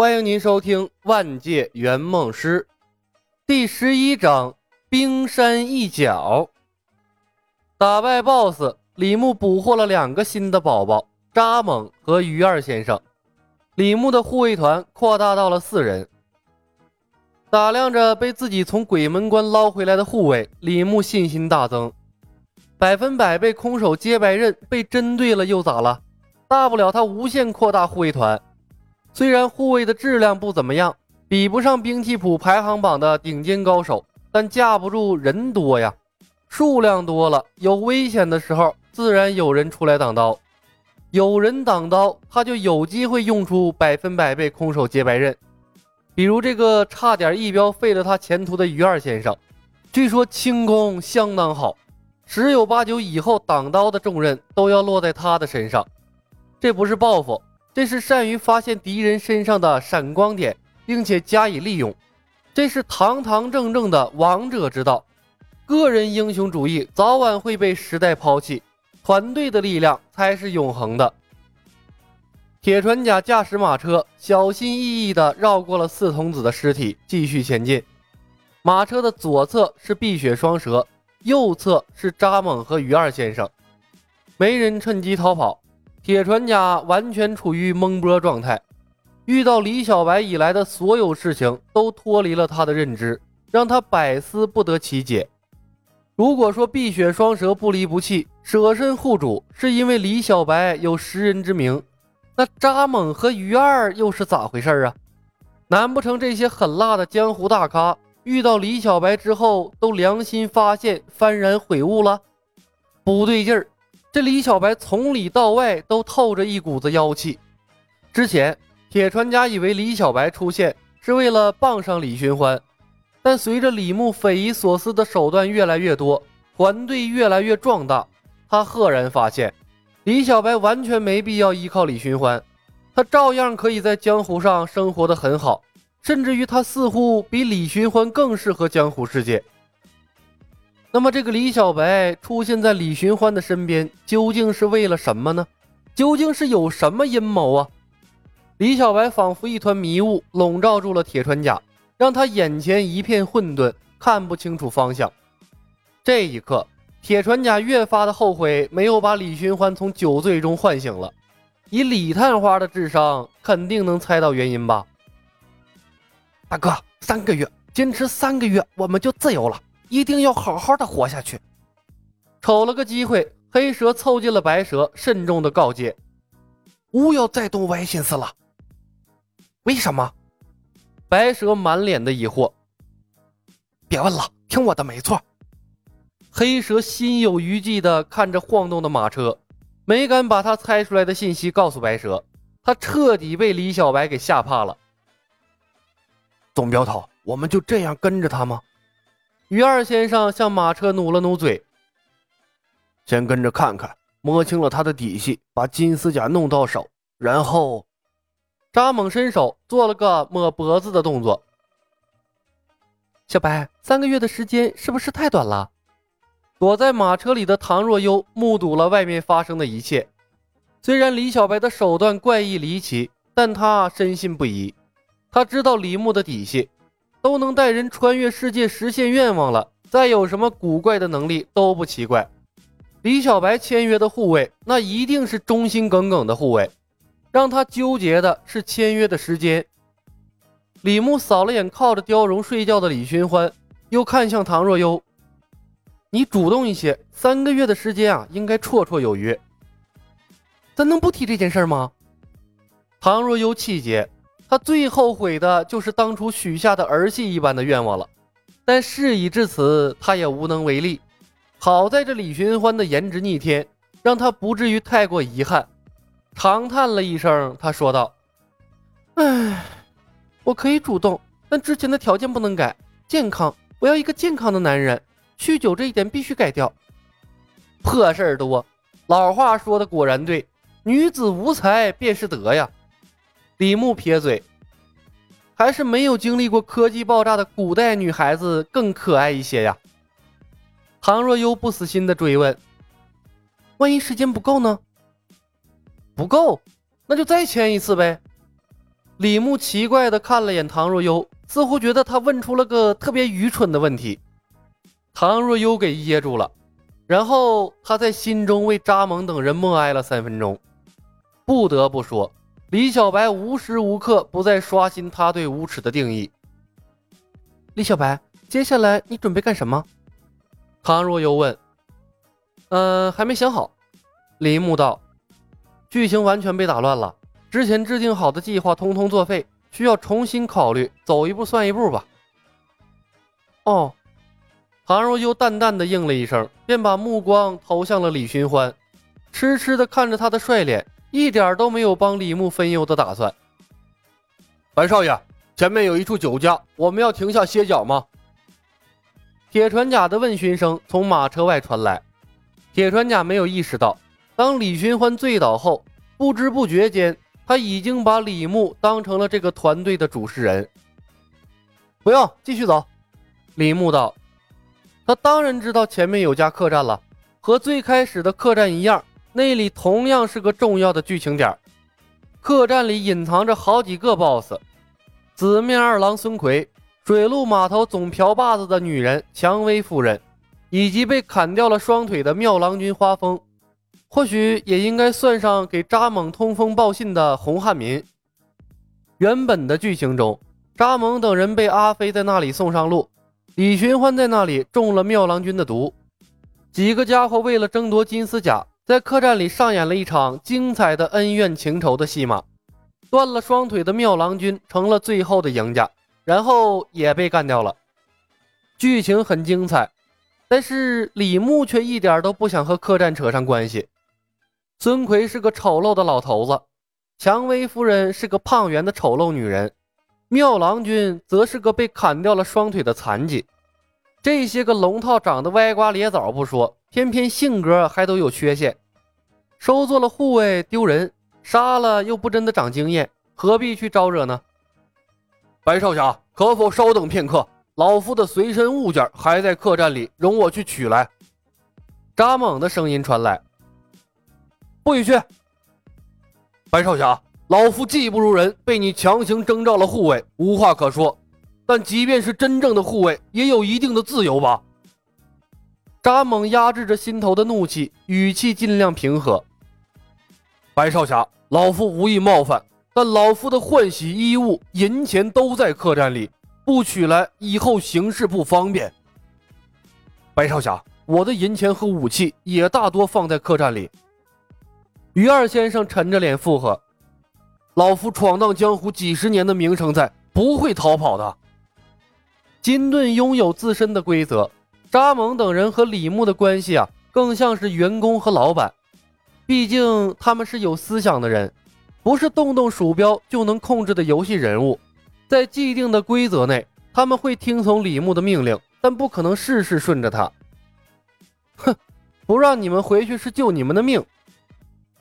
欢迎您收听《万界圆梦师》第十一章《冰山一角》。打败 BOSS，李牧捕获了两个新的宝宝——扎猛和鱼二先生。李牧的护卫团扩大到了四人。打量着被自己从鬼门关捞回来的护卫，李牧信心大增。百分百被空手接白刃被针对了又咋了？大不了他无限扩大护卫团。虽然护卫的质量不怎么样，比不上兵器谱排行榜的顶尖高手，但架不住人多呀。数量多了，有危险的时候，自然有人出来挡刀。有人挡刀，他就有机会用出百分百被空手接白刃。比如这个差点一镖废了他前途的于二先生，据说轻功相当好，十有八九以后挡刀的重任都要落在他的身上。这不是报复。这是善于发现敌人身上的闪光点，并且加以利用，这是堂堂正正的王者之道。个人英雄主义早晚会被时代抛弃，团队的力量才是永恒的。铁船甲驾驶马车，小心翼翼地绕过了四童子的尸体，继续前进。马车的左侧是碧血双蛇，右侧是扎猛和鱼二先生，没人趁机逃跑。铁船甲完全处于懵波状态，遇到李小白以来的所有事情都脱离了他的认知，让他百思不得其解。如果说碧血双蛇不离不弃、舍身护主是因为李小白有识人之明，那扎猛和鱼二又是咋回事啊？难不成这些狠辣的江湖大咖遇到李小白之后都良心发现、幡然悔悟了？不对劲儿！这李小白从里到外都透着一股子妖气。之前铁船家以为李小白出现是为了傍上李寻欢，但随着李牧匪夷所思的手段越来越多，团队越来越壮大，他赫然发现李小白完全没必要依靠李寻欢，他照样可以在江湖上生活的很好，甚至于他似乎比李寻欢更适合江湖世界。那么，这个李小白出现在李寻欢的身边，究竟是为了什么呢？究竟是有什么阴谋啊？李小白仿佛一团迷雾，笼罩住了铁船甲，让他眼前一片混沌，看不清楚方向。这一刻，铁船甲越发的后悔没有把李寻欢从酒醉中唤醒了。以李探花的智商，肯定能猜到原因吧？大哥，三个月，坚持三个月，我们就自由了。一定要好好的活下去。瞅了个机会，黑蛇凑近了白蛇，慎重的告诫：“勿要再动歪心思了。”为什么？白蛇满脸的疑惑。别问了，听我的没错。黑蛇心有余悸的看着晃动的马车，没敢把他猜出来的信息告诉白蛇。他彻底被李小白给吓怕了。总镖头，我们就这样跟着他吗？于二先生向马车努了努嘴，先跟着看看，摸清了他的底细，把金丝甲弄到手，然后，扎猛伸手做了个抹脖子的动作。小白，三个月的时间是不是太短了？躲在马车里的唐若幽目睹了外面发生的一切，虽然李小白的手段怪异离奇，但他深信不疑，他知道李牧的底细。都能带人穿越世界实现愿望了，再有什么古怪的能力都不奇怪。李小白签约的护卫，那一定是忠心耿耿的护卫。让他纠结的是签约的时间。李牧扫了眼靠着貂绒睡觉的李寻欢，又看向唐若幽：“你主动一些，三个月的时间啊，应该绰绰有余。咱能不提这件事吗？”唐若幽气结。他最后悔的就是当初许下的儿戏一般的愿望了，但事已至此，他也无能为力。好在这李寻欢的颜值逆天，让他不至于太过遗憾。长叹了一声，他说道：“唉，我可以主动，但之前的条件不能改。健康，我要一个健康的男人。酗酒这一点必须改掉。破事儿多，老话说的果然对，女子无才便是德呀。”李牧撇嘴，还是没有经历过科技爆炸的古代女孩子更可爱一些呀。唐若幽不死心的追问：“万一时间不够呢？”不够，那就再签一次呗。李牧奇怪的看了眼唐若悠，似乎觉得他问出了个特别愚蠢的问题。唐若悠给噎住了，然后他在心中为扎蒙等人默哀了三分钟。不得不说，李小白无时无刻不在刷新他对无耻的定义。李小白，接下来你准备干什么？唐若悠问。嗯，还没想好。李牧道。剧情完全被打乱了。之前制定好的计划通通作废，需要重新考虑，走一步算一步吧。哦，唐若悠淡淡的应了一声，便把目光投向了李寻欢，痴痴的看着他的帅脸，一点都没有帮李牧分忧的打算。白少爷，前面有一处酒家，我们要停下歇脚吗？铁船甲的问询声从马车外传来。铁船甲没有意识到，当李寻欢醉倒后，不知不觉间。他已经把李牧当成了这个团队的主事人。不用，继续走。李牧道：“他当然知道前面有家客栈了，和最开始的客栈一样，那里同样是个重要的剧情点。客栈里隐藏着好几个 BOSS：紫面二郎孙奎、水陆码头总瓢把子的女人蔷薇夫人，以及被砍掉了双腿的妙郎君花风。”或许也应该算上给扎蒙通风报信的洪汉民。原本的剧情中，扎蒙等人被阿飞在那里送上路，李寻欢在那里中了妙郎君的毒。几个家伙为了争夺金丝甲，在客栈里上演了一场精彩的恩怨情仇的戏码。断了双腿的妙郎君成了最后的赢家，然后也被干掉了。剧情很精彩，但是李牧却一点都不想和客栈扯上关系。孙奎是个丑陋的老头子，蔷薇夫人是个胖圆的丑陋女人，妙郎君则是个被砍掉了双腿的残疾。这些个龙套长得歪瓜裂枣不说，偏偏性格还都有缺陷。收做了护卫丢人，杀了又不真的长经验，何必去招惹呢？白少侠，可否稍等片刻？老夫的随身物件还在客栈里，容我去取来。扎猛的声音传来。不许去！白少侠，老夫技不如人，被你强行征召了护卫，无话可说。但即便是真正的护卫，也有一定的自由吧？扎猛压制着心头的怒气，语气尽量平和。白少侠，老夫无意冒犯，但老夫的换洗衣物、银钱都在客栈里，不取来以后行事不方便。白少侠，我的银钱和武器也大多放在客栈里。于二先生沉着脸附和：“老夫闯荡江湖几十年的名声在，不会逃跑的。”金盾拥有自身的规则，扎蒙等人和李牧的关系啊，更像是员工和老板。毕竟他们是有思想的人，不是动动鼠标就能控制的游戏人物。在既定的规则内，他们会听从李牧的命令，但不可能事事顺着他。哼，不让你们回去是救你们的命。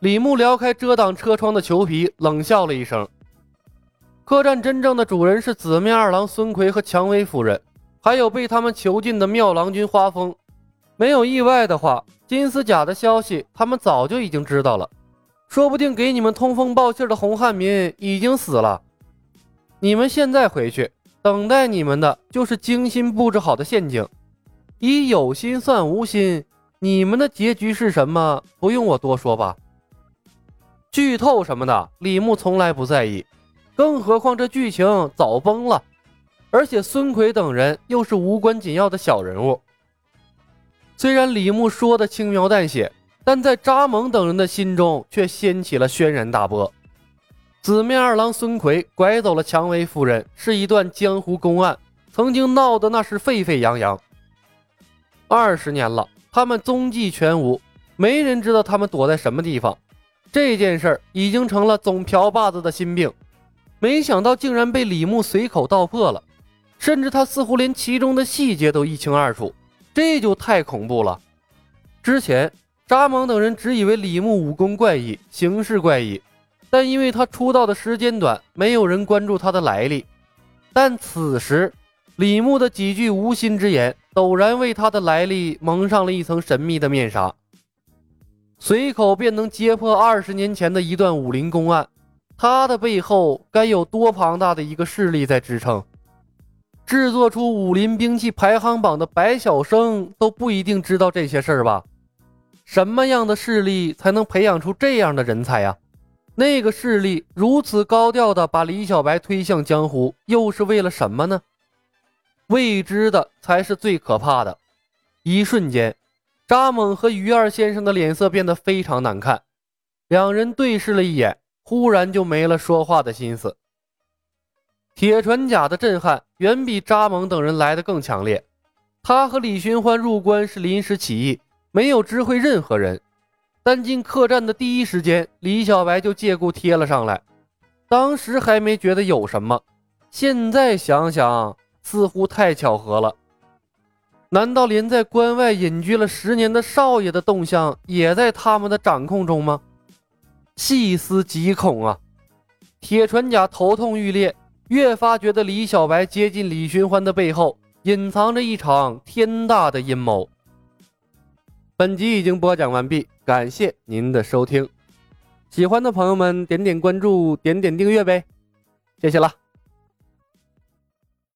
李牧撩开遮挡车窗的裘皮，冷笑了一声。客栈真正的主人是紫面二郎孙奎和蔷薇夫人，还有被他们囚禁的妙郎君花风。没有意外的话，金丝甲的消息他们早就已经知道了。说不定给你们通风报信的洪汉民已经死了。你们现在回去，等待你们的就是精心布置好的陷阱。以有心算无心，你们的结局是什么？不用我多说吧。剧透什么的，李牧从来不在意，更何况这剧情早崩了，而且孙奎等人又是无关紧要的小人物。虽然李牧说的轻描淡写，但在扎蒙等人的心中却掀起了轩然大波。紫面二郎孙奎拐走了蔷薇夫人，是一段江湖公案，曾经闹得那是沸沸扬扬。二十年了，他们踪迹全无，没人知道他们躲在什么地方。这件事儿已经成了总瓢把子的心病，没想到竟然被李牧随口道破了，甚至他似乎连其中的细节都一清二楚，这就太恐怖了。之前扎蒙等人只以为李牧武功怪异，行事怪异，但因为他出道的时间短，没有人关注他的来历。但此时，李牧的几句无心之言，陡然为他的来历蒙上了一层神秘的面纱。随口便能揭破二十年前的一段武林公案，他的背后该有多庞大的一个势力在支撑？制作出武林兵器排行榜的白晓生都不一定知道这些事儿吧？什么样的势力才能培养出这样的人才呀？那个势力如此高调的把李小白推向江湖，又是为了什么呢？未知的才是最可怕的。一瞬间，扎猛和于二先生的脸色变得非常难看，两人对视了一眼，忽然就没了说话的心思。铁船甲的震撼远比扎猛等人来的更强烈。他和李寻欢入关是临时起意，没有知会任何人。但进客栈的第一时间，李小白就借故贴了上来。当时还没觉得有什么，现在想想，似乎太巧合了。难道连在关外隐居了十年的少爷的动向也在他们的掌控中吗？细思极恐啊！铁船甲头痛欲裂。越发觉得李小白接近李寻欢的背后隐藏着一场天大的阴谋。本集已经播讲完毕，感谢您的收听。喜欢的朋友们点点关注，点点订阅呗，谢谢了。